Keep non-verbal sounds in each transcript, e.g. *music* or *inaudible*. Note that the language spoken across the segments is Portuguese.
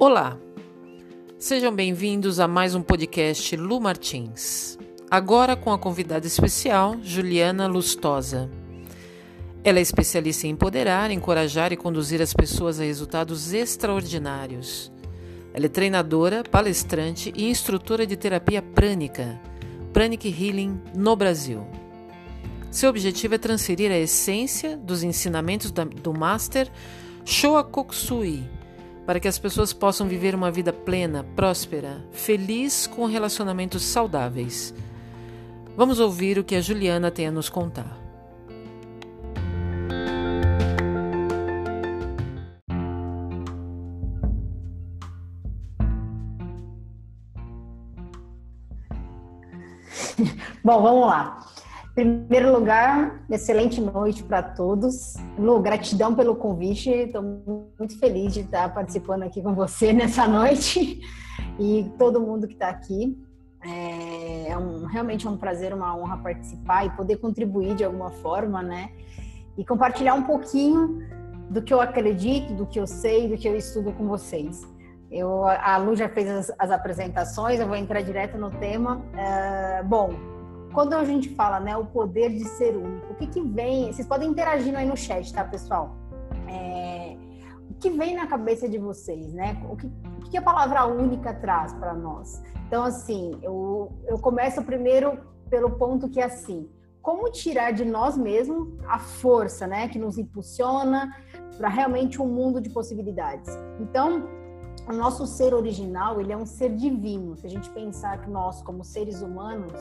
Olá, sejam bem-vindos a mais um podcast Lu Martins. Agora com a convidada especial, Juliana Lustosa. Ela é especialista em empoderar, encorajar e conduzir as pessoas a resultados extraordinários. Ela é treinadora, palestrante e instrutora de terapia prânica, Pranic Healing, no Brasil. Seu objetivo é transferir a essência dos ensinamentos do Master Shoa Koksui para que as pessoas possam viver uma vida plena, próspera, feliz com relacionamentos saudáveis. Vamos ouvir o que a Juliana tem a nos contar. Bom, vamos lá. Primeiro lugar, excelente noite para todos. Lu, gratidão pelo convite. Estou muito feliz de estar participando aqui com você *laughs* nessa noite e todo mundo que está aqui. É, é um, realmente é um prazer, uma honra participar e poder contribuir de alguma forma, né? E compartilhar um pouquinho do que eu acredito, do que eu sei, do que eu estudo com vocês. Eu, a Lu já fez as, as apresentações, eu vou entrar direto no tema. É, bom, quando a gente fala, né, o poder de ser único, o que que vem? Vocês podem interagir aí no chat, tá, pessoal? É, o que vem na cabeça de vocês, né? O que, o que a palavra única traz para nós? Então, assim, eu, eu começo primeiro pelo ponto que é assim, como tirar de nós mesmos a força, né, que nos impulsiona para realmente um mundo de possibilidades. Então, o nosso ser original, ele é um ser divino. Se a gente pensar que nós, como seres humanos,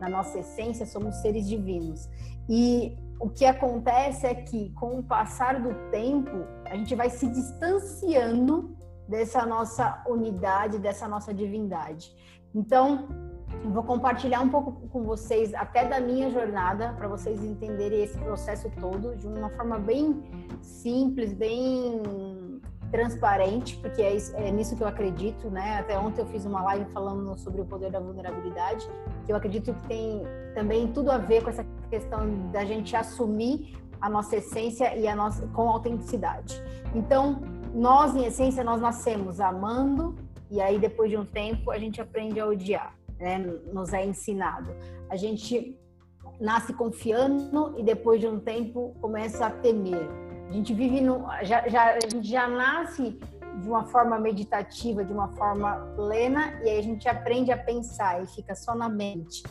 na nossa essência, somos seres divinos. E o que acontece é que, com o passar do tempo, a gente vai se distanciando dessa nossa unidade, dessa nossa divindade. Então, vou compartilhar um pouco com vocês, até da minha jornada, para vocês entenderem esse processo todo de uma forma bem simples, bem transparente, porque é, é, nisso que eu acredito, né? Até ontem eu fiz uma live falando sobre o poder da vulnerabilidade, que eu acredito que tem também tudo a ver com essa questão da gente assumir a nossa essência e a nossa com autenticidade. Então, nós em essência nós nascemos amando e aí depois de um tempo a gente aprende a odiar, né? Nos é ensinado. A gente nasce confiando e depois de um tempo começa a temer a gente vive no, já, já, a gente já nasce de uma forma meditativa, de uma forma plena, e aí a gente aprende a pensar e fica só na mente.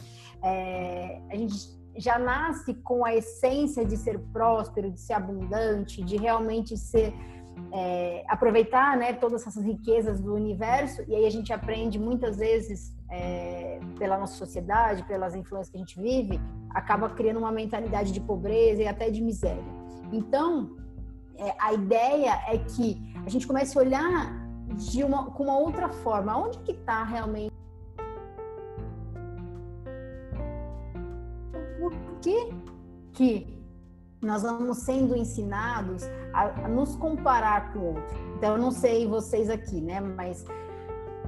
É, a gente já nasce com a essência de ser próspero, de ser abundante, de realmente ser é, aproveitar né, todas essas riquezas do universo, e aí a gente aprende muitas vezes é, pela nossa sociedade, pelas influências que a gente vive, acaba criando uma mentalidade de pobreza e até de miséria. Então, é, a ideia é que a gente comece a olhar de uma, com uma outra forma. Onde que está realmente? Por que que nós vamos sendo ensinados a, a nos comparar com o outro? Então, eu não sei vocês aqui, né? Mas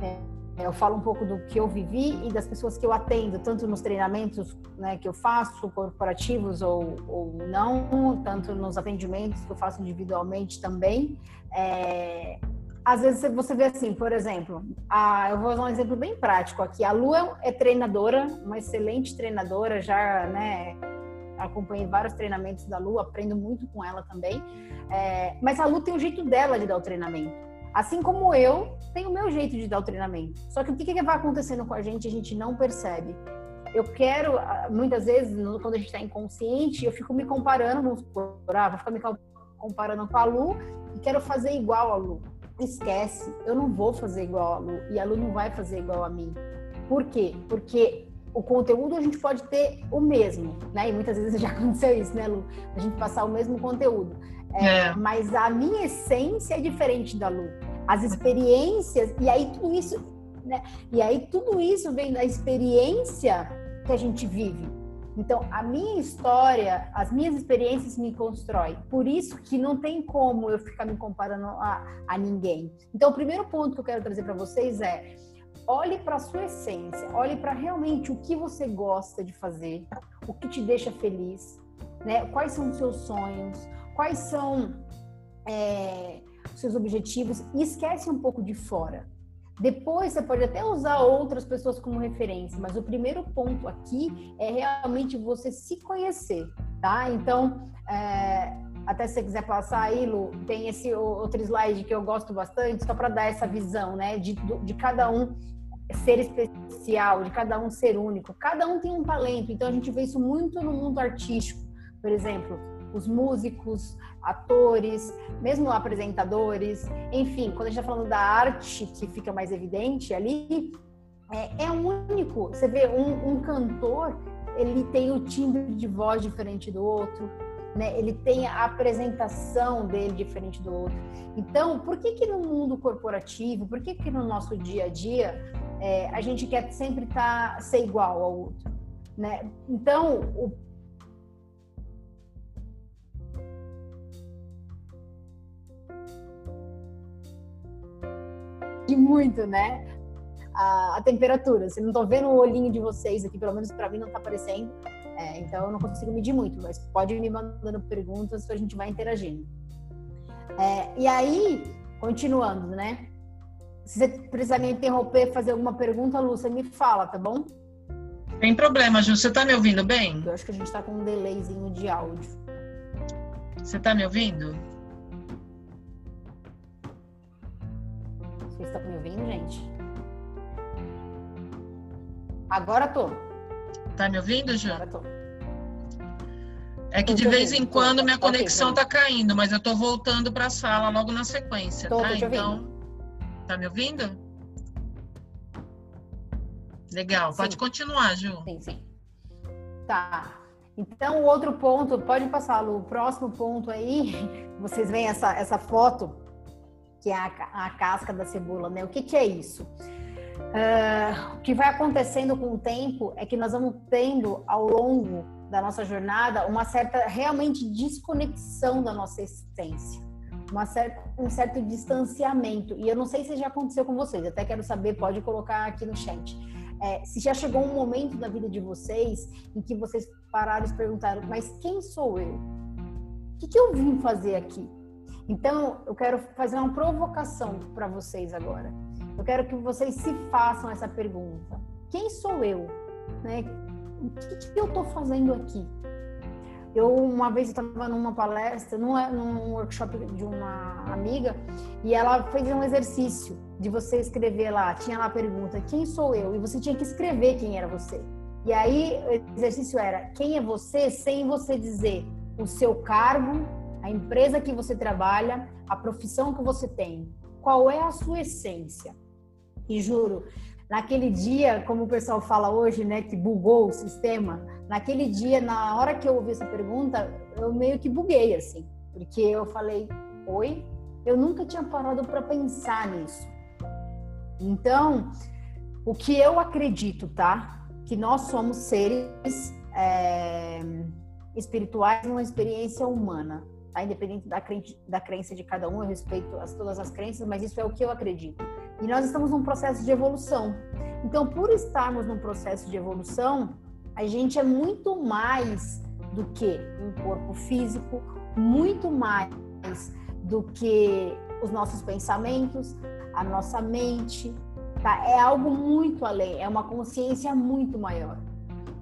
é, eu falo um pouco do que eu vivi e das pessoas que eu atendo, tanto nos treinamentos né, que eu faço, corporativos ou, ou não, tanto nos atendimentos que eu faço individualmente também. É, às vezes você vê assim, por exemplo, a, eu vou usar um exemplo bem prático aqui. A Lu é treinadora, uma excelente treinadora, já né, acompanhei vários treinamentos da Lu, aprendo muito com ela também. É, mas a Lu tem o jeito dela de dar o treinamento. Assim como eu tenho o meu jeito de dar o treinamento. Só que o que, que vai acontecendo com a gente, a gente não percebe. Eu quero, ah, muitas vezes, quando a gente está inconsciente, eu fico me comparando, vamos supor, ah, vou ficar me comparando com a Lu e quero fazer igual a Lu. Esquece, eu não vou fazer igual a Lu e a Lu não vai fazer igual a mim. Por quê? Porque o conteúdo a gente pode ter o mesmo, né? E muitas vezes *laughs* já aconteceu isso, né, Lu? A gente passar o mesmo conteúdo. É. Mas a minha essência é diferente da Lu as experiências, e aí tudo isso, né? E aí tudo isso vem da experiência que a gente vive. Então, a minha história, as minhas experiências me constroem. Por isso que não tem como eu ficar me comparando a, a ninguém. Então, o primeiro ponto que eu quero trazer para vocês é: olhe para a sua essência, olhe para realmente o que você gosta de fazer, o que te deixa feliz, né? Quais são os seus sonhos, quais são é, seus objetivos e esquece um pouco de fora. Depois você pode até usar outras pessoas como referência, mas o primeiro ponto aqui é realmente você se conhecer, tá? Então, é, até se você quiser passar aí, Lu, tem esse outro slide que eu gosto bastante, só para dar essa visão, né, de, de cada um ser especial, de cada um ser único. Cada um tem um talento, então a gente vê isso muito no mundo artístico. Por exemplo, os músicos, atores, mesmo apresentadores, enfim, quando a gente está falando da arte que fica mais evidente ali, é, é único. Você vê um, um cantor, ele tem o timbre de voz diferente do outro, né? Ele tem a apresentação dele diferente do outro. Então, por que que no mundo corporativo, por que que no nosso dia a dia é, a gente quer sempre tá, ser igual ao outro, né? Então, o de muito, né? A, a temperatura. Vocês não estão vendo o olhinho de vocês aqui, pelo menos para mim não está aparecendo. É, então eu não consigo medir muito, mas pode me mandando perguntas, a gente vai interagindo. É, e aí, continuando, né? Se você precisar me interromper, fazer alguma pergunta, Lu, você me fala, tá bom? Tem problema, Ju. Você tá me ouvindo bem? Eu acho que a gente tá com um delayzinho de áudio. Você tá me ouvindo? Estão me ouvindo, gente? Agora tô. Tá me ouvindo, Ju? Agora tô. É que de vez em quando minha conexão tá caindo, mas eu tô voltando para a sala logo na sequência, tô, tá? Tô então, Tá me ouvindo? Legal, sim. pode continuar, Ju. Sim, sim. Tá. Então, o outro ponto, pode passar, Lu. O próximo ponto aí, *laughs* vocês veem essa, essa foto, que é a, a casca da cebola, né? O que, que é isso? Uh, o que vai acontecendo com o tempo é que nós vamos tendo, ao longo da nossa jornada, uma certa, realmente, desconexão da nossa essência uma certa, um certo distanciamento. E eu não sei se já aconteceu com vocês, até quero saber, pode colocar aqui no chat. É, se já chegou um momento da vida de vocês em que vocês pararam e se perguntaram, mas quem sou eu? O que, que eu vim fazer aqui? Então, eu quero fazer uma provocação para vocês agora. Eu quero que vocês se façam essa pergunta: quem sou eu? Né? O que, que eu estou fazendo aqui? Eu, uma vez, estava numa palestra, num, num workshop de uma amiga, e ela fez um exercício de você escrever lá. Tinha lá a pergunta: quem sou eu? E você tinha que escrever quem era você. E aí, o exercício era: quem é você, sem você dizer o seu cargo, a empresa que você trabalha, a profissão que você tem. Qual é a sua essência? E juro, naquele dia, como o pessoal fala hoje, né, que bugou o sistema, naquele dia, na hora que eu ouvi essa pergunta, eu meio que buguei assim, porque eu falei, oi, eu nunca tinha parado para pensar nisso. Então, o que eu acredito, tá? Que nós somos seres é, espirituais numa experiência humana, tá? Independente da, crença, da crença de cada um, eu respeito as, todas as crenças, mas isso é o que eu acredito. E nós estamos num processo de evolução. Então, por estarmos num processo de evolução, a gente é muito mais do que um corpo físico, muito mais do que os nossos pensamentos, a nossa mente, tá? É algo muito além, é uma consciência muito maior.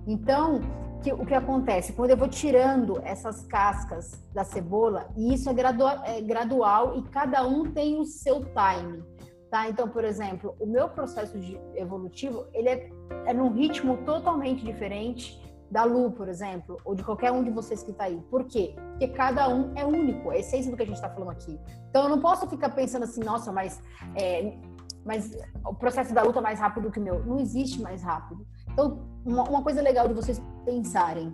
Então, que, o que acontece? Quando eu vou tirando essas cascas da cebola, e isso é gradual, é gradual e cada um tem o seu time. Tá? Então, por exemplo, o meu processo evolutivo, ele é, é num ritmo totalmente diferente da Lu, por exemplo, ou de qualquer um de vocês que está aí. Por quê? Porque cada um é único, a essência do que a gente está falando aqui. Então, eu não posso ficar pensando assim, nossa, mas, é, mas o processo da luta é mais rápido que o meu. Não existe mais rápido. Então, uma, uma coisa legal de vocês pensarem,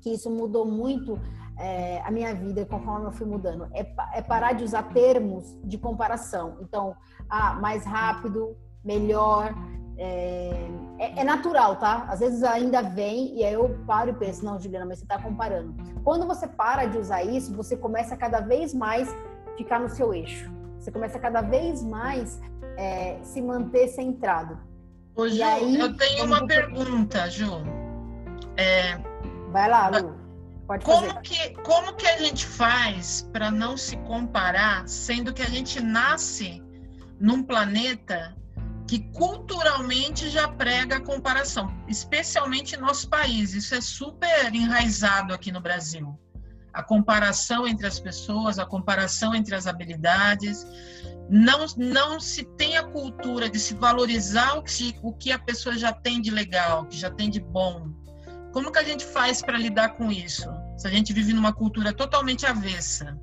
que isso mudou muito é, a minha vida conforme eu fui mudando. É, é, parar de usar termos de comparação. Então, ah, mais rápido, melhor. É, é, é, natural, tá? Às vezes ainda vem e aí eu paro e penso, não, Juliana, mas você está comparando. Quando você para de usar isso, você começa cada vez mais ficar no seu eixo. Você começa cada vez mais é, se manter centrado. Ô, Ju, aí, eu tenho uma pergunta, Ju. É, Vai lá, Lu Pode fazer. Como que, como que a gente faz para não se comparar, sendo que a gente nasce num planeta que culturalmente já prega a comparação, especialmente em nosso país. Isso é super enraizado aqui no Brasil. A comparação entre as pessoas, a comparação entre as habilidades. Não, não se tem a cultura de se valorizar o que, o que a pessoa já tem de legal, que já tem de bom. Como que a gente faz para lidar com isso? Se a gente vive numa cultura totalmente avessa.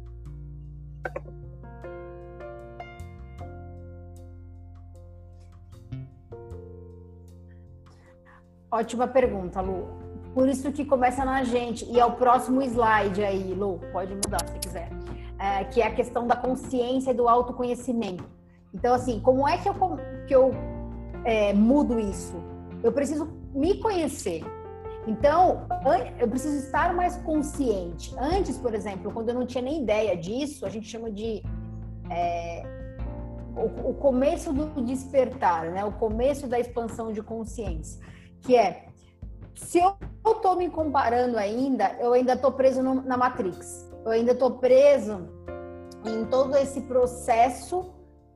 Ótima pergunta, Lu. Por isso que começa na gente. E é o próximo slide aí, Lu, pode mudar se quiser. É, que é a questão da consciência e do autoconhecimento. Então, assim, como é que eu, que eu é, mudo isso? Eu preciso me conhecer. Então, eu preciso estar mais consciente. Antes, por exemplo, quando eu não tinha nem ideia disso, a gente chama de é, o, o começo do despertar, né? O começo da expansão de consciência que é se eu estou me comparando ainda, eu ainda estou preso no, na Matrix. Eu ainda estou preso em todo esse processo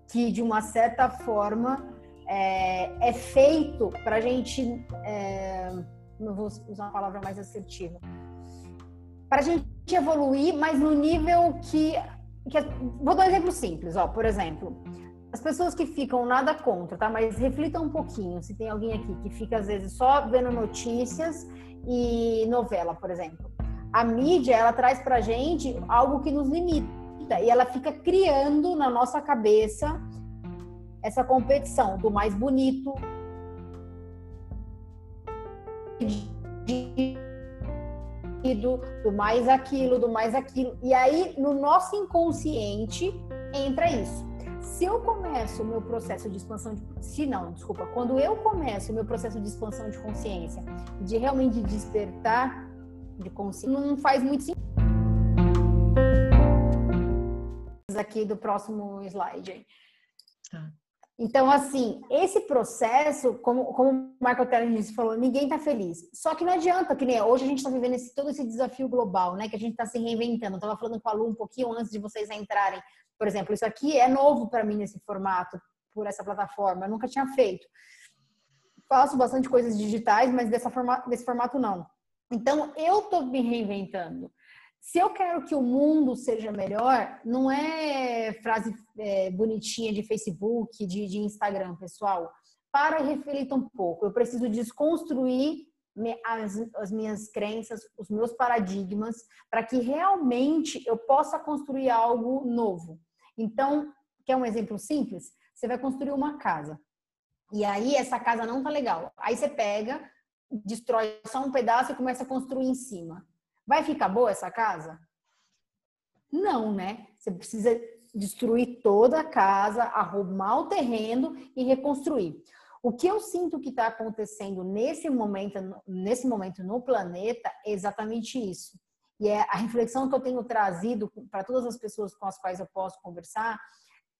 que, de uma certa forma, é, é feito para a gente. É, não vou usar uma palavra mais assertiva. Para a gente evoluir, mas no nível que, que. Vou dar um exemplo simples, ó. Por exemplo, as pessoas que ficam nada contra, tá? Mas reflitam um pouquinho. Se tem alguém aqui que fica às vezes só vendo notícias e novela, por exemplo. A mídia, ela traz pra gente algo que nos limita e ela fica criando na nossa cabeça essa competição do mais bonito, do mais aquilo, do mais aquilo. E aí, no nosso inconsciente, entra isso se eu começo o meu processo de expansão de se não, desculpa, quando eu começo o meu processo de expansão de consciência, de realmente despertar de consciência, não faz muito sentido. Aqui do próximo slide. Tá. Então, assim, esse processo, como, como o Michael Teller falou, ninguém está feliz. Só que não adianta, que nem hoje a gente está vivendo esse, todo esse desafio global, né? Que a gente está se reinventando. Eu estava falando com a Lu um pouquinho antes de vocês entrarem por exemplo, isso aqui é novo para mim nesse formato, por essa plataforma. Eu nunca tinha feito. Faço bastante coisas digitais, mas dessa forma, desse formato não. Então, eu estou me reinventando. Se eu quero que o mundo seja melhor, não é frase é, bonitinha de Facebook, de, de Instagram, pessoal. Para e reflita um pouco. Eu preciso desconstruir as, as, minhas crenças, os meus paradigmas, para que realmente eu possa construir algo novo. Então, quer um exemplo simples? Você vai construir uma casa. E aí essa casa não tá legal. Aí você pega, destrói só um pedaço e começa a construir em cima. Vai ficar boa essa casa? Não, né? Você precisa destruir toda a casa, arrumar o terreno e reconstruir. O que eu sinto que está acontecendo nesse momento, nesse momento no planeta é exatamente isso. E é a reflexão que eu tenho trazido para todas as pessoas com as quais eu posso conversar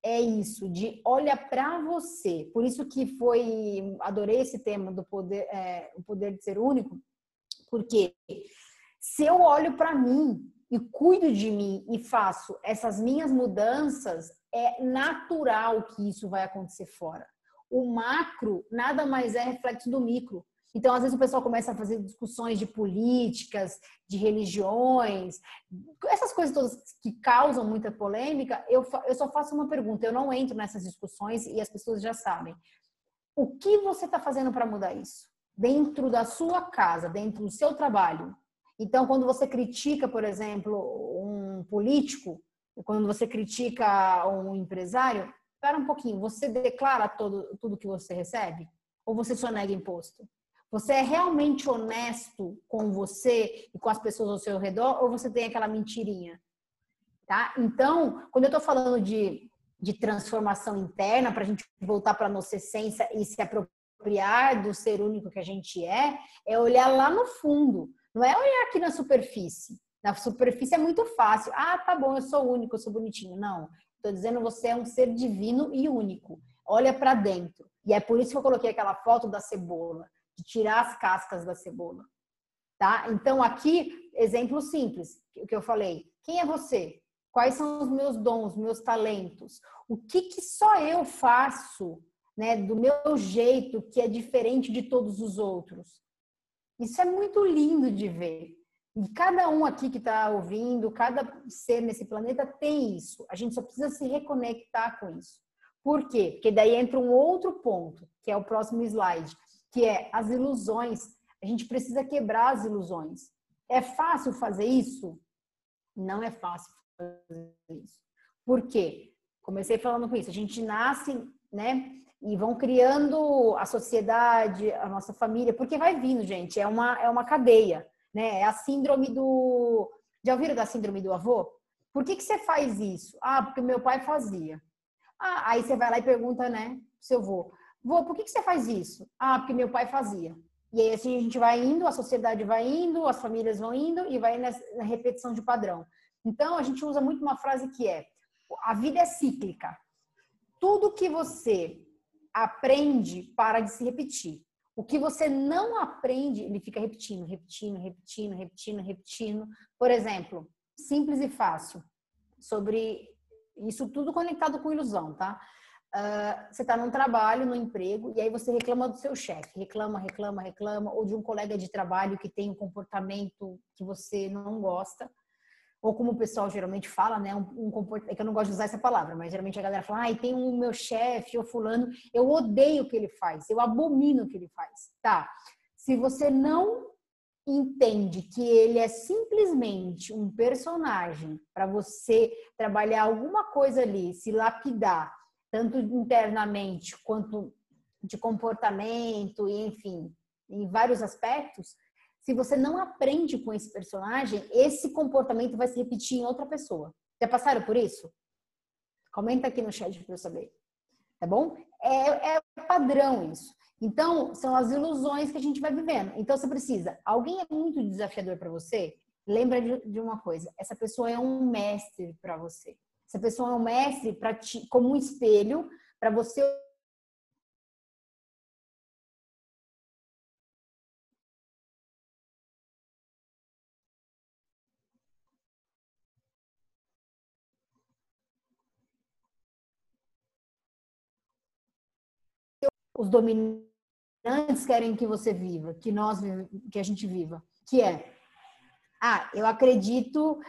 é isso, de olha para você. Por isso que foi, adorei esse tema do poder, é, o poder de ser único, porque se eu olho para mim e cuido de mim e faço essas minhas mudanças, é natural que isso vai acontecer fora. O macro nada mais é reflexo do micro. Então, às vezes, o pessoal começa a fazer discussões de políticas, de religiões, essas coisas todas que causam muita polêmica. Eu, eu só faço uma pergunta, eu não entro nessas discussões e as pessoas já sabem. O que você está fazendo para mudar isso? Dentro da sua casa, dentro do seu trabalho. Então, quando você critica, por exemplo, um político, quando você critica um empresário, espera um pouquinho, você declara todo, tudo que você recebe? Ou você só nega imposto? Você é realmente honesto com você e com as pessoas ao seu redor ou você tem aquela mentirinha? Tá? Então, quando eu estou falando de, de transformação interna, para a gente voltar para a nossa essência e se apropriar do ser único que a gente é, é olhar lá no fundo, não é olhar aqui na superfície. Na superfície é muito fácil. Ah, tá bom, eu sou único, eu sou bonitinho. Não, estou dizendo você é um ser divino e único. Olha para dentro. E é por isso que eu coloquei aquela foto da cebola de tirar as cascas da cebola. tá? Então aqui, exemplo simples, o que eu falei. Quem é você? Quais são os meus dons, meus talentos? O que, que só eu faço, né, do meu jeito, que é diferente de todos os outros? Isso é muito lindo de ver. E cada um aqui que está ouvindo, cada ser nesse planeta tem isso. A gente só precisa se reconectar com isso. Por quê? Porque daí entra um outro ponto, que é o próximo slide, que é as ilusões. A gente precisa quebrar as ilusões. É fácil fazer isso? Não é fácil fazer isso. Por quê? Comecei falando com isso. A gente nasce, né? E vão criando a sociedade, a nossa família, porque vai vindo, gente. É uma, é uma cadeia, né? É a síndrome do. Já ouviram da síndrome do avô? Por que, que você faz isso? Ah, porque meu pai fazia. Ah, aí você vai lá e pergunta, né, seu avô, por que, que você faz isso? Ah, porque meu pai fazia. E aí assim a gente vai indo, a sociedade vai indo, as famílias vão indo e vai na repetição de padrão. Então a gente usa muito uma frase que é: a vida é cíclica. Tudo que você aprende para de se repetir. O que você não aprende, ele fica repetindo, repetindo, repetindo, repetindo, repetindo. Por exemplo, simples e fácil, sobre isso tudo conectado com ilusão, tá? Uh, você está num trabalho, no emprego, e aí você reclama do seu chefe, reclama, reclama, reclama, ou de um colega de trabalho que tem um comportamento que você não gosta, ou como o pessoal geralmente fala, né, um, um comportamento, é que eu não gosto de usar essa palavra, mas geralmente a galera fala, ai, tem um meu chefe ou fulano, eu odeio o que ele faz, eu abomino o que ele faz, tá? Se você não entende que ele é simplesmente um personagem para você trabalhar alguma coisa ali, se lapidar, tanto internamente quanto de comportamento e enfim, em vários aspectos, se você não aprende com esse personagem, esse comportamento vai se repetir em outra pessoa. Já passaram por isso? Comenta aqui no chat para eu saber. Tá bom? É, é padrão isso. Então, são as ilusões que a gente vai vivendo. Então, você precisa. Alguém é muito desafiador para você? Lembra de, de, uma coisa: essa pessoa é um mestre para você. Essa pessoa é um mestre para ti, como um espelho para você os dominantes querem que você viva, que nós que a gente viva, que é ah, eu acredito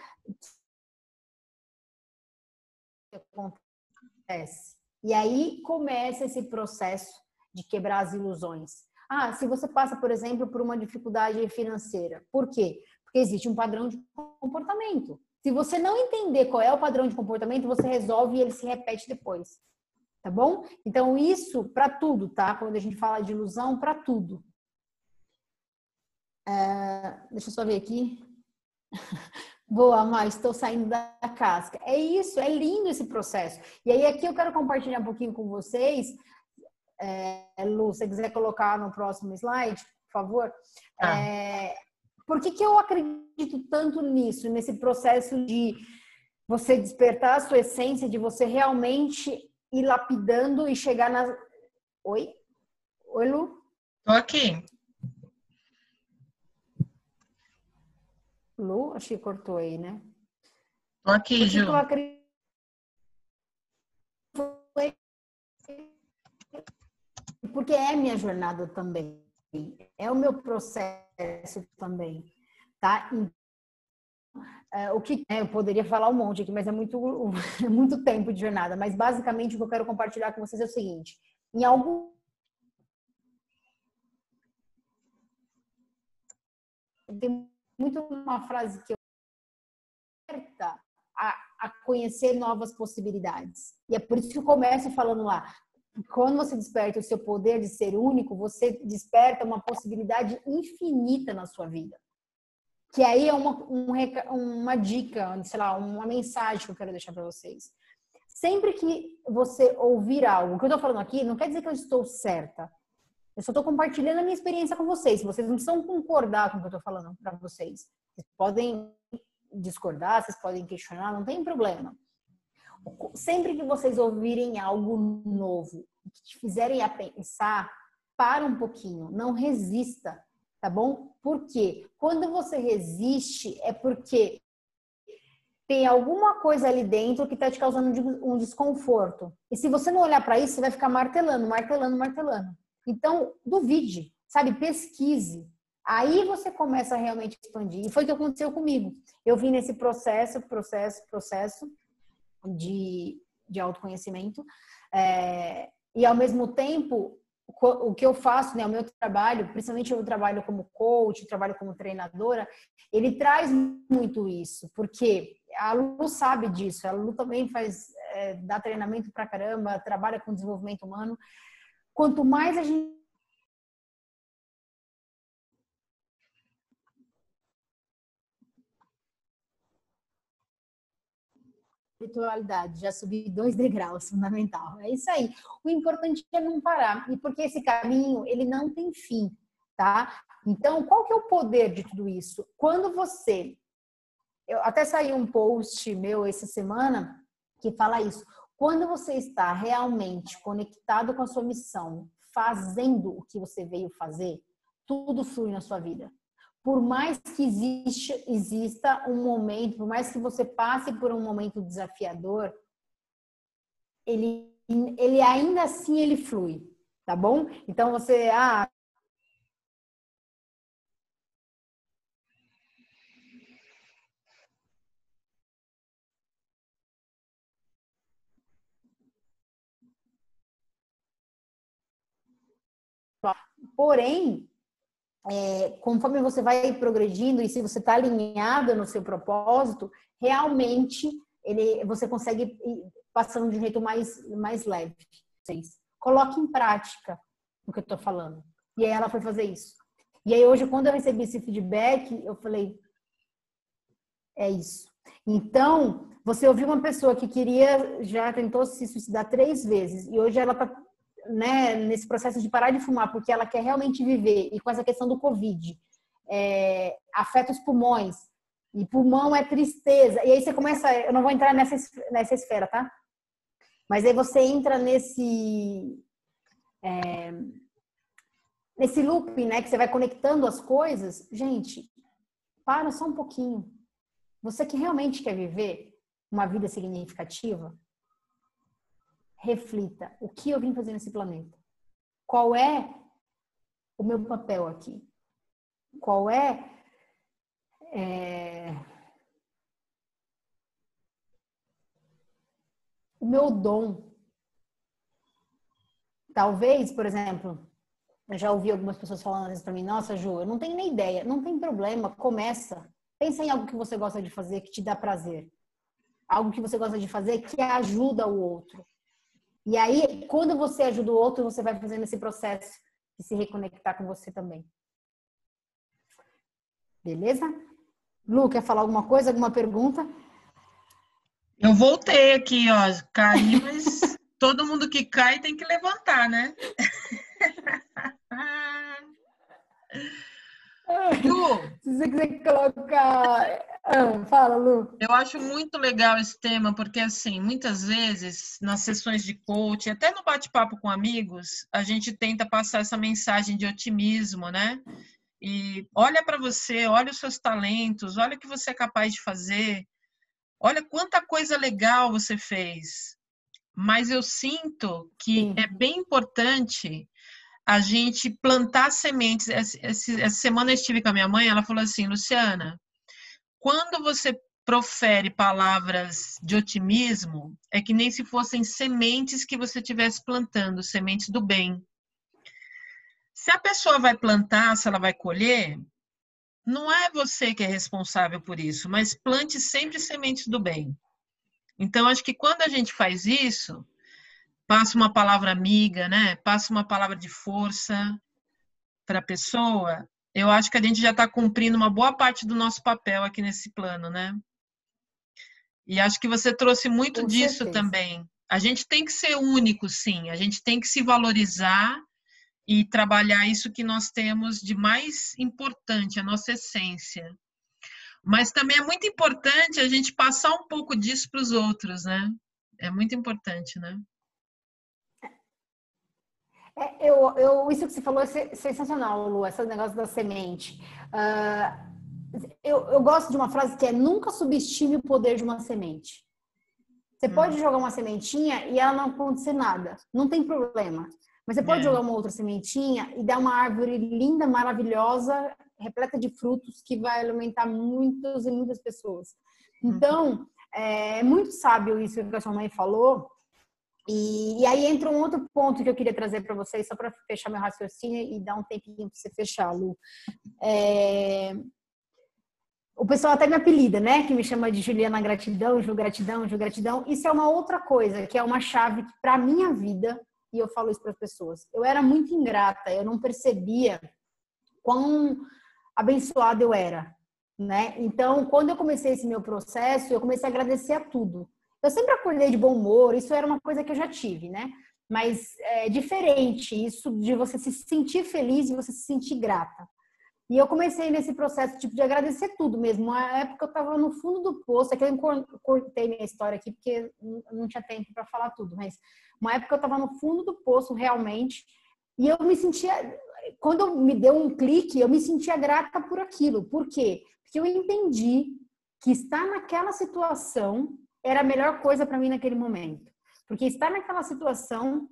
acontece. E aí começa esse processo de quebrar as ilusões. Ah, se você passa, por exemplo, por uma dificuldade financeira, por quê? Porque existe um padrão de comportamento. Se você não entender qual é o padrão de comportamento, você resolve e ele se repete depois tá bom? Então, isso para tudo, tá? Quando a gente fala de ilusão, para tudo. É, deixa eu só ver aqui. *laughs* Boa, mas estou saindo da casca. É isso, é lindo esse processo. E aí, aqui eu quero compartilhar um pouquinho com vocês. É, Lu, se você quiser colocar no próximo slide, por favor. Ah. É, por que, que eu acredito tanto nisso, nesse processo de você despertar a sua essência, de você realmente ir lapidando e chegar na. Oi? Oi, Lu? Tô aqui. Lu, acho que cortou aí, né? Tô aqui, Ju. Porque é minha jornada também. É o meu processo também, tá? É, o que é, eu poderia falar um monte aqui, mas é muito, *laughs* é muito tempo de jornada. Mas basicamente o que eu quero compartilhar com vocês é o seguinte: em algum tem muito uma frase que eu a, a conhecer novas possibilidades. E é por isso que eu começo falando lá. Quando você desperta o seu poder de ser único, você desperta uma possibilidade infinita na sua vida. Que aí é uma, um, uma dica, sei lá, uma mensagem que eu quero deixar para vocês. Sempre que você ouvir algo, o que eu estou falando aqui não quer dizer que eu estou certa. Eu só estou compartilhando a minha experiência com vocês. Vocês não precisam concordar com o que eu estou falando para vocês. Vocês podem discordar, vocês podem questionar, não tem problema. Sempre que vocês ouvirem algo novo, que te fizerem a pensar, para um pouquinho, não resista, tá bom? Por quê? Quando você resiste, é porque tem alguma coisa ali dentro que está te causando um desconforto. E se você não olhar para isso, você vai ficar martelando, martelando, martelando. Então, duvide, sabe? Pesquise. Aí você começa a realmente expandir. E foi o que aconteceu comigo. Eu vim nesse processo, processo, processo de, de autoconhecimento. É, e ao mesmo tempo, o que eu faço, né, o meu trabalho, principalmente o trabalho como coach, trabalho como treinadora, ele traz muito isso, porque a Lu sabe disso, a Lu também faz, é, dá treinamento pra caramba, trabalha com desenvolvimento humano. Quanto mais a gente espiritualidade, já subi dois *laughs* degraus, fundamental. É isso aí. O importante é não parar, e porque esse caminho, ele não tem fim, tá? Então, qual que é o poder de tudo isso? Quando você... Eu até saiu um post meu essa semana que fala isso. Quando você está realmente conectado com a sua missão, fazendo o que você veio fazer, tudo flui na sua vida por mais que exista um momento, por mais que você passe por um momento desafiador, ele, ele ainda assim ele flui, tá bom? Então você, ah, Porém, é, conforme você vai progredindo e se você está alinhado no seu propósito, realmente ele, você consegue passando de um jeito mais, mais leve. Coloque em prática o que eu estou falando. E aí ela foi fazer isso. E aí hoje, quando eu recebi esse feedback, eu falei, é isso. Então, você ouviu uma pessoa que queria, já tentou se suicidar três vezes, e hoje ela está né, nesse processo de parar de fumar porque ela quer realmente viver e com essa questão do Covid, é, afeta os pulmões. E pulmão é tristeza. E aí você começa, eu não vou entrar nessa, nessa esfera, tá? Mas aí você entra nesse é, nesse loop, né, que você vai conectando as coisas. Gente, para só um pouquinho. Você que realmente quer viver uma vida significativa, reflita o que eu vim fazer nesse planeta. Qual é o meu papel aqui? Qual é, é o meu dom? Talvez, por exemplo, eu já ouvi algumas pessoas falando isso para mim, nossa, Ju, eu não tenho nem ideia. Não tem problema, começa. Pensa em algo que você gosta de fazer, que te dá prazer. Algo que você gosta de fazer que ajuda o outro. E aí, quando você ajuda o outro, você vai fazendo esse processo de se reconectar com você também. Beleza? Lu, quer falar alguma coisa, alguma pergunta? Eu voltei aqui, ó, caí, mas *laughs* todo mundo que cai tem que levantar, né? *laughs* Lu, *laughs* se você quiser colocar ah, fala, Lu. Eu acho muito legal esse tema, porque, assim, muitas vezes, nas sessões de coaching, até no bate-papo com amigos, a gente tenta passar essa mensagem de otimismo, né? E olha para você, olha os seus talentos, olha o que você é capaz de fazer, olha quanta coisa legal você fez. Mas eu sinto que Sim. é bem importante a gente plantar sementes. Essa, semana eu estive com a minha mãe, ela falou assim, Luciana, quando você profere palavras de otimismo, é que nem se fossem sementes que você estivesse plantando, sementes do bem. Se a pessoa vai plantar, se ela vai colher, não é você que é responsável por isso, mas plante sempre sementes do bem. Então, acho que quando a gente faz isso, passa uma palavra amiga, né? Passa uma palavra de força para a pessoa, eu acho que a gente já está cumprindo uma boa parte do nosso papel aqui nesse plano, né? E acho que você trouxe muito Com disso certeza. também. A gente tem que ser único, sim. A gente tem que se valorizar e trabalhar isso que nós temos de mais importante, a nossa essência. Mas também é muito importante a gente passar um pouco disso para os outros, né? É muito importante, né? É, eu, eu, isso que você falou é sensacional, Lu, esse negócio da semente. Uh, eu, eu gosto de uma frase que é nunca subestime o poder de uma semente. Você hum. pode jogar uma sementinha e ela não acontecer nada, não tem problema. Mas você pode é. jogar uma outra sementinha e dar uma árvore linda, maravilhosa, repleta de frutos que vai alimentar muitas e muitas pessoas. Uhum. Então, é muito sábio isso que a sua mãe falou. E, e aí entra um outro ponto que eu queria trazer para vocês, só para fechar meu raciocínio e dar um tempinho para você fechar, Lu. É... O pessoal até me apelida, né? Que me chama de Juliana Gratidão, Ju Gratidão, Ju Gratidão. Isso é uma outra coisa, que é uma chave para minha vida, e eu falo isso para as pessoas. Eu era muito ingrata, eu não percebia quão abençoada eu era, né? Então, quando eu comecei esse meu processo, eu comecei a agradecer a tudo. Eu sempre acordei de bom humor, isso era uma coisa que eu já tive, né? Mas é diferente isso de você se sentir feliz e você se sentir grata. E eu comecei nesse processo tipo de agradecer tudo mesmo. Uma época eu estava no fundo do poço, é que eu cortei minha história aqui porque não tinha tempo para falar tudo, mas uma época eu estava no fundo do poço realmente, e eu me sentia quando me deu um clique, eu me sentia grata por aquilo. Por quê? Porque eu entendi que estar naquela situação era a melhor coisa para mim naquele momento. Porque estar naquela situação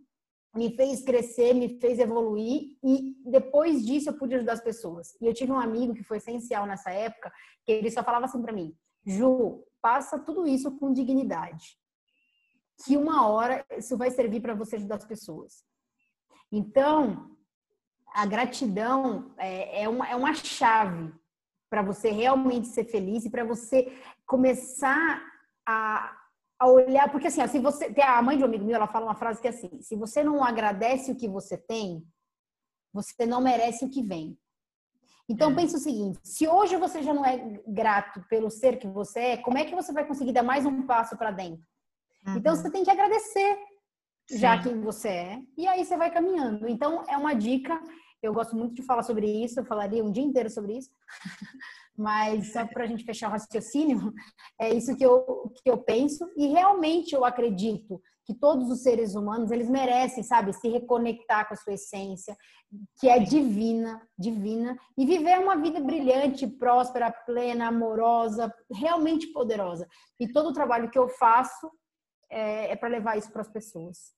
me fez crescer, me fez evoluir e depois disso eu pude ajudar as pessoas. E eu tive um amigo que foi essencial nessa época, que ele só falava assim para mim: "Ju, passa tudo isso com dignidade. Que uma hora isso vai servir para você ajudar as pessoas". Então, a gratidão é, é, uma, é uma chave para você realmente ser feliz e para você começar a, a olhar, porque assim, se você tem a mãe de um amigo meu, ela fala uma frase que é assim: se você não agradece o que você tem, você não merece o que vem. Então é. pensa o seguinte: se hoje você já não é grato pelo ser que você é, como é que você vai conseguir dar mais um passo para dentro? Então, uhum. Então você tem que agradecer já Sim. quem você é e aí você vai caminhando. Então é uma dica eu gosto muito de falar sobre isso, eu falaria um dia inteiro sobre isso, *laughs* mas só para a gente fechar o raciocínio, *laughs* é isso que eu, que eu penso e realmente eu acredito que todos os seres humanos, eles merecem, sabe, se reconectar com a sua essência, que é divina, divina, e viver uma vida brilhante, próspera, plena, amorosa, realmente poderosa. E todo o trabalho que eu faço é, é para levar isso para as pessoas.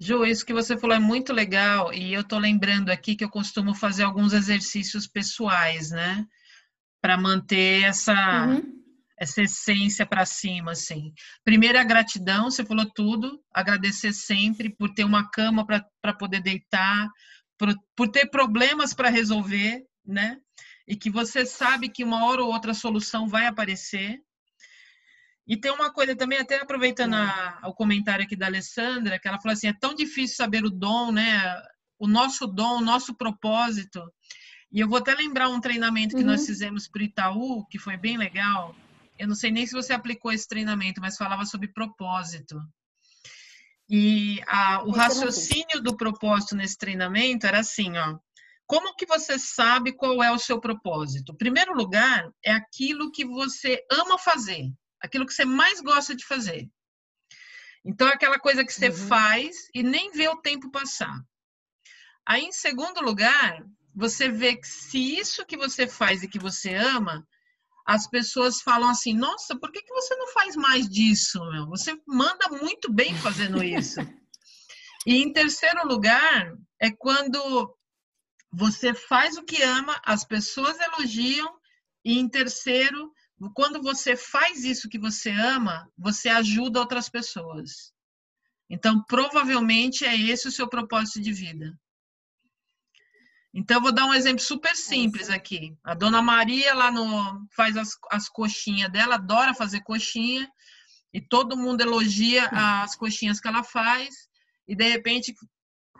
Ju, isso que você falou é muito legal e eu estou lembrando aqui que eu costumo fazer alguns exercícios pessoais, né? Para manter essa, uhum. essa essência para cima, assim. Primeiro, a gratidão, você falou tudo, agradecer sempre por ter uma cama para poder deitar, por, por ter problemas para resolver, né? E que você sabe que uma hora ou outra a solução vai aparecer, e tem uma coisa também, até aproveitando a, o comentário aqui da Alessandra, que ela falou assim: é tão difícil saber o dom, né? O nosso dom, o nosso propósito. E eu vou até lembrar um treinamento que uhum. nós fizemos para o Itaú, que foi bem legal. Eu não sei nem se você aplicou esse treinamento, mas falava sobre propósito. E a, o raciocínio do propósito nesse treinamento era assim, ó. Como que você sabe qual é o seu propósito? Primeiro lugar, é aquilo que você ama fazer aquilo que você mais gosta de fazer. Então, é aquela coisa que você uhum. faz e nem vê o tempo passar. Aí, em segundo lugar, você vê que se isso que você faz e que você ama, as pessoas falam assim: nossa, por que, que você não faz mais disso? Meu? Você manda muito bem fazendo isso. *laughs* e em terceiro lugar, é quando você faz o que ama, as pessoas elogiam, e em terceiro, quando você faz isso que você ama, você ajuda outras pessoas. Então, provavelmente é esse o seu propósito de vida. Então, eu vou dar um exemplo super simples aqui. A dona Maria lá no faz as, as coxinhas dela, adora fazer coxinha, e todo mundo elogia as coxinhas que ela faz, e de repente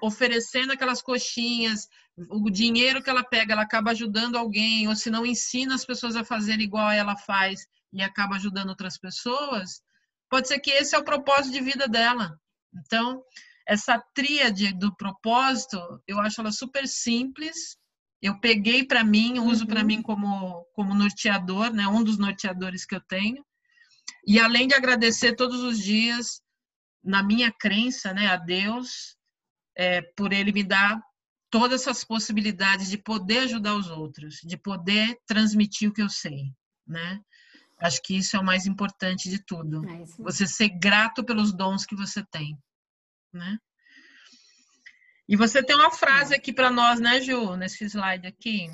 oferecendo aquelas coxinhas, o dinheiro que ela pega, ela acaba ajudando alguém, ou se não ensina as pessoas a fazer igual ela faz e acaba ajudando outras pessoas, pode ser que esse é o propósito de vida dela. Então, essa tríade do propósito, eu acho ela super simples. Eu peguei para mim, uso uhum. para mim como, como norteador, né? um dos norteadores que eu tenho. E além de agradecer todos os dias, na minha crença né, a Deus, é, por ele me dar todas essas possibilidades de poder ajudar os outros, de poder transmitir o que eu sei, né? Acho que isso é o mais importante de tudo. É você ser grato pelos dons que você tem, né? E você tem uma frase aqui para nós, né, Ju, nesse slide aqui.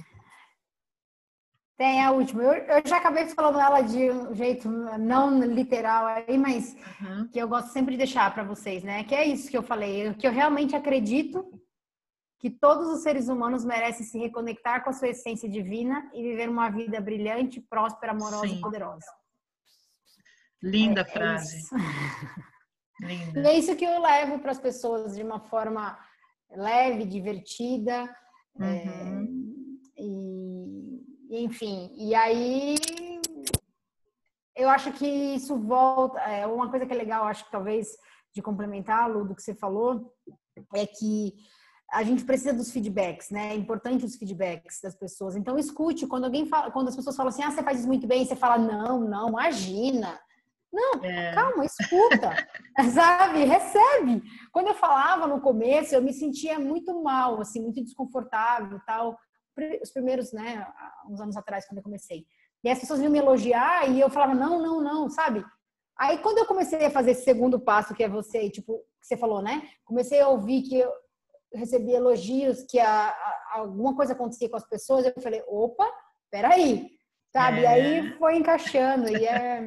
Tem a última. Eu, eu, já acabei falando ela de um jeito não literal aí, mas uhum. que eu gosto sempre de deixar para vocês, né? Que é isso que eu falei, que eu realmente acredito que todos os seres humanos merecem se reconectar com a sua essência divina e viver uma vida brilhante, próspera, amorosa Sim. e poderosa. Linda é, frase. É *laughs* Linda. E é isso que eu levo para as pessoas de uma forma leve, divertida. É, uhum. É, e, enfim, e aí eu acho que isso volta. É, uma coisa que é legal, acho que talvez de complementar, Lu, do que você falou, é que a gente precisa dos feedbacks, né? É importante os feedbacks das pessoas. Então escute quando alguém fala, quando as pessoas falam assim, ah, você faz isso muito bem, você fala, não, não, imagina. Não, é. calma, escuta, *laughs* sabe? Recebe. Quando eu falava no começo, eu me sentia muito mal, assim, muito desconfortável, tal. Os primeiros, né, uns anos atrás, quando eu comecei. E as pessoas vinham me elogiar e eu falava, não, não, não, sabe? Aí quando eu comecei a fazer esse segundo passo, que é você, tipo, que você falou, né? Comecei a ouvir que eu recebi elogios, que a, a, alguma coisa acontecia com as pessoas, eu falei, opa, peraí, sabe? É. E aí foi encaixando e é...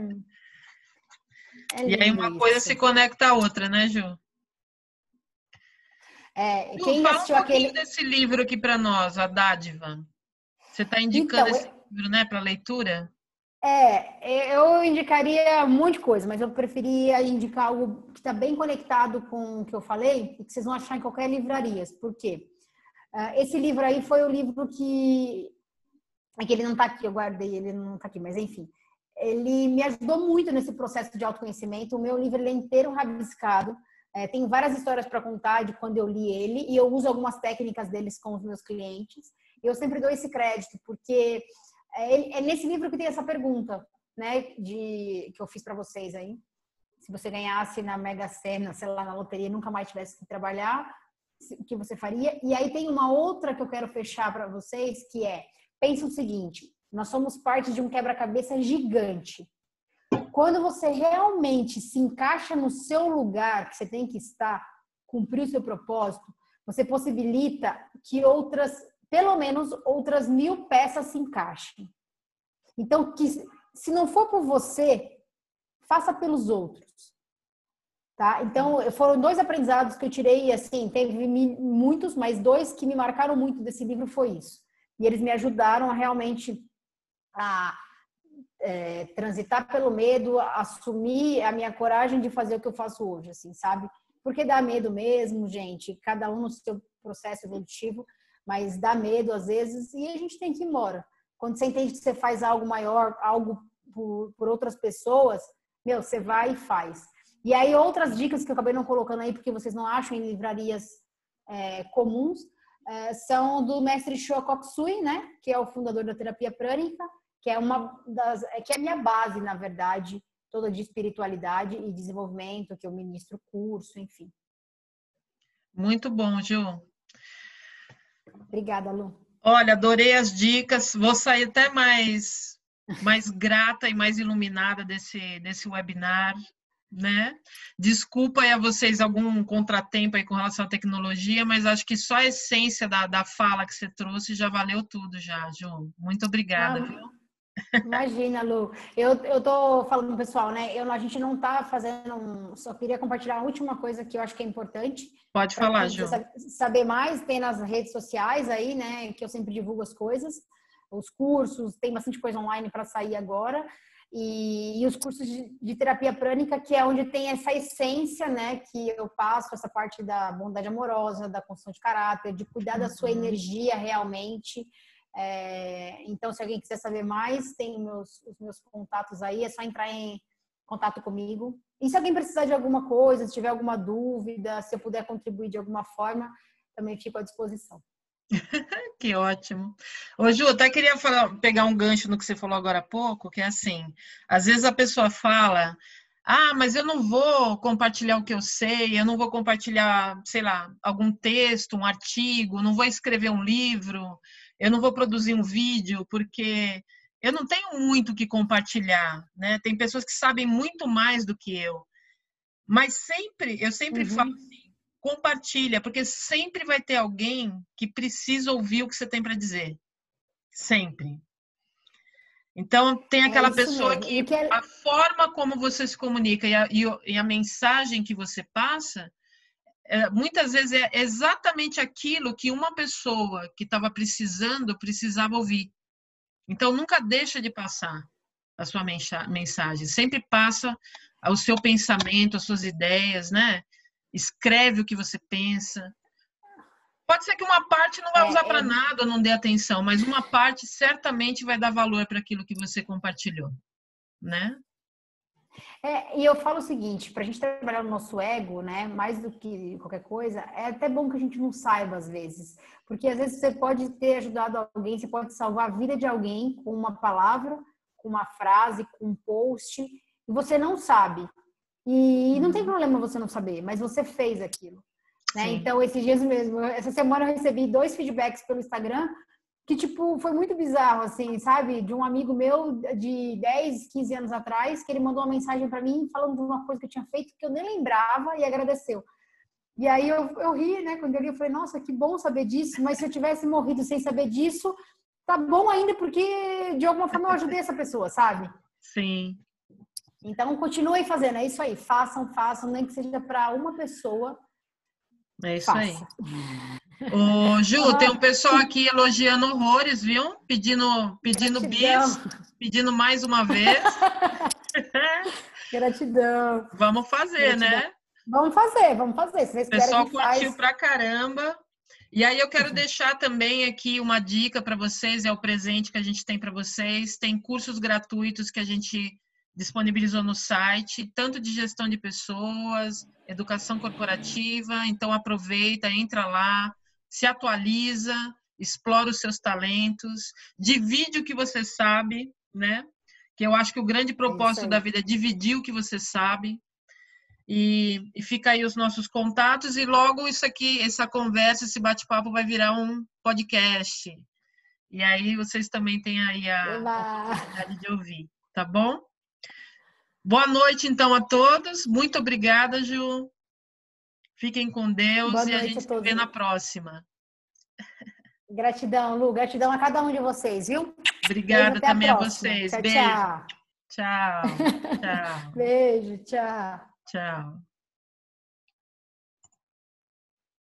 É e aí uma coisa se conecta à outra, né, Ju? É, quem Ju, fala um aquele desse livro aqui para nós, a Dádiva. Você está indicando então, esse livro, né, para leitura? É, eu indicaria um monte de coisa, mas eu preferia indicar algo que está bem conectado com o que eu falei e que vocês vão achar em qualquer livraria. Por quê? Uh, esse livro aí foi o livro que. É que ele não está aqui, eu guardei, ele não está aqui, mas enfim ele me ajudou muito nesse processo de autoconhecimento. O meu livro é inteiro rabiscado. É, tem várias histórias para contar de quando eu li ele e eu uso algumas técnicas deles com os meus clientes. Eu sempre dou esse crédito porque é, é nesse livro que tem essa pergunta, né, de que eu fiz para vocês aí. Se você ganhasse na Mega Sena, sei lá, na loteria, nunca mais tivesse que trabalhar, o que você faria? E aí tem uma outra que eu quero fechar para vocês, que é: pensa o seguinte, nós somos parte de um quebra-cabeça gigante. Quando você realmente se encaixa no seu lugar que você tem que estar, cumprir o seu propósito, você possibilita que outras, pelo menos outras mil peças se encaixem. Então, que se não for por você, faça pelos outros. Tá? Então, foram dois aprendizados que eu tirei, assim, teve muitos, mas dois que me marcaram muito desse livro foi isso. E eles me ajudaram a realmente a é, transitar pelo medo, assumir a minha coragem de fazer o que eu faço hoje, assim, sabe? Porque dá medo mesmo, gente, cada um no seu processo evolutivo, mas dá medo às vezes e a gente tem que ir embora. Quando você entende que você faz algo maior, algo por, por outras pessoas, meu, você vai e faz. E aí, outras dicas que eu acabei não colocando aí, porque vocês não acham em livrarias é, comuns, é, são do mestre Shokok Sui, né? Que é o fundador da terapia prânica que é uma das é que é a minha base, na verdade, toda de espiritualidade e desenvolvimento, que eu ministro curso, enfim. Muito bom, Ju. Obrigada, Lu. Olha, adorei as dicas. Vou sair até mais mais grata e mais iluminada desse desse webinar, né? Desculpa aí a vocês algum contratempo aí com relação à tecnologia, mas acho que só a essência da, da fala que você trouxe já valeu tudo já, Ju. Muito obrigada, ah, viu? Imagina, Lu. Eu, eu tô falando pessoal, né? Eu, a gente não tá fazendo. Um, só queria compartilhar a última coisa que eu acho que é importante. Pode falar, Ju. Saber mais, tem nas redes sociais aí, né? Que eu sempre divulgo as coisas, os cursos, tem bastante coisa online para sair agora. E, e, os cursos de, de, terapia prânica, que é onde tem essa essência, né? Que eu passo, essa parte da bondade amorosa, da construção de caráter, de cuidar da sua uhum. energia realmente. É, então, se alguém quiser saber mais, tem meus, os meus contatos aí, é só entrar em contato comigo. E se alguém precisar de alguma coisa, se tiver alguma dúvida, se eu puder contribuir de alguma forma, também fico à disposição. *laughs* que ótimo. Ô, Ju, até queria falar, pegar um gancho no que você falou agora há pouco, que é assim, às vezes a pessoa fala, Ah, mas eu não vou compartilhar o que eu sei, eu não vou compartilhar, sei lá, algum texto, um artigo, não vou escrever um livro, eu não vou produzir um vídeo, porque eu não tenho muito o que compartilhar, né? Tem pessoas que sabem muito mais do que eu. Mas sempre, eu sempre uhum. falo assim, compartilha, porque sempre vai ter alguém que precisa ouvir o que você tem para dizer. Sempre. Então, tem é aquela é pessoa mesmo. que, que é... a forma como você se comunica e a, e a mensagem que você passa, é, muitas vezes é exatamente aquilo que uma pessoa que estava precisando precisava ouvir. Então, nunca deixa de passar a sua mensagem. Sempre passa o seu pensamento, as suas ideias, né? Escreve o que você pensa. Pode ser que uma parte não vai é, usar para é... nada, não dê atenção, mas uma parte certamente vai dar valor para aquilo que você compartilhou, né? É, e eu falo o seguinte, para a gente trabalhar no nosso ego, né, mais do que qualquer coisa, é até bom que a gente não saiba às vezes, porque às vezes você pode ter ajudado alguém, você pode salvar a vida de alguém com uma palavra, com uma frase, com um post, e você não sabe. E não tem uhum. problema você não saber, mas você fez aquilo. Né? Então, esses dias mesmo, essa semana eu recebi dois feedbacks pelo Instagram que, tipo, foi muito bizarro, assim, sabe? De um amigo meu de 10, 15 anos atrás, que ele mandou uma mensagem para mim falando de uma coisa que eu tinha feito que eu nem lembrava e agradeceu. E aí eu, eu ri, né? Quando eu li, eu falei, nossa, que bom saber disso, mas se eu tivesse morrido sem saber disso, tá bom ainda, porque de alguma forma eu ajudei essa pessoa, sabe? Sim. Então, continuem fazendo, é isso aí, façam, façam, nem que seja para uma pessoa, é isso Faça. aí. Ô, Ju, tem um pessoal aqui elogiando horrores, viu? Pedindo, pedindo bis, pedindo mais uma vez. *laughs* Gratidão. Vamos fazer, né? Gratidão. né? Vamos fazer, vamos fazer. Se o pessoal curtiu faz... pra caramba. E aí eu quero uhum. deixar também aqui uma dica para vocês, é o presente que a gente tem para vocês. Tem cursos gratuitos que a gente disponibilizou no site, tanto de gestão de pessoas, educação corporativa. Então aproveita, entra lá, se atualiza, explora os seus talentos, divide o que você sabe, né? Que eu acho que o grande propósito é da vida é dividir o que você sabe. E, e, fica aí os nossos contatos e logo isso aqui, essa conversa, esse bate-papo vai virar um podcast. E aí vocês também têm aí a oportunidade de ouvir, tá bom? Boa noite, então, a todos. Muito obrigada, Ju. Fiquem com Deus Boa e a gente a se vê na próxima. Gratidão, Lu. Gratidão a cada um de vocês, viu? Obrigada também a, a, vocês. Tchau, Beijo. Tchau. Tchau. *laughs* tchau. Beijo, tchau. Tchau.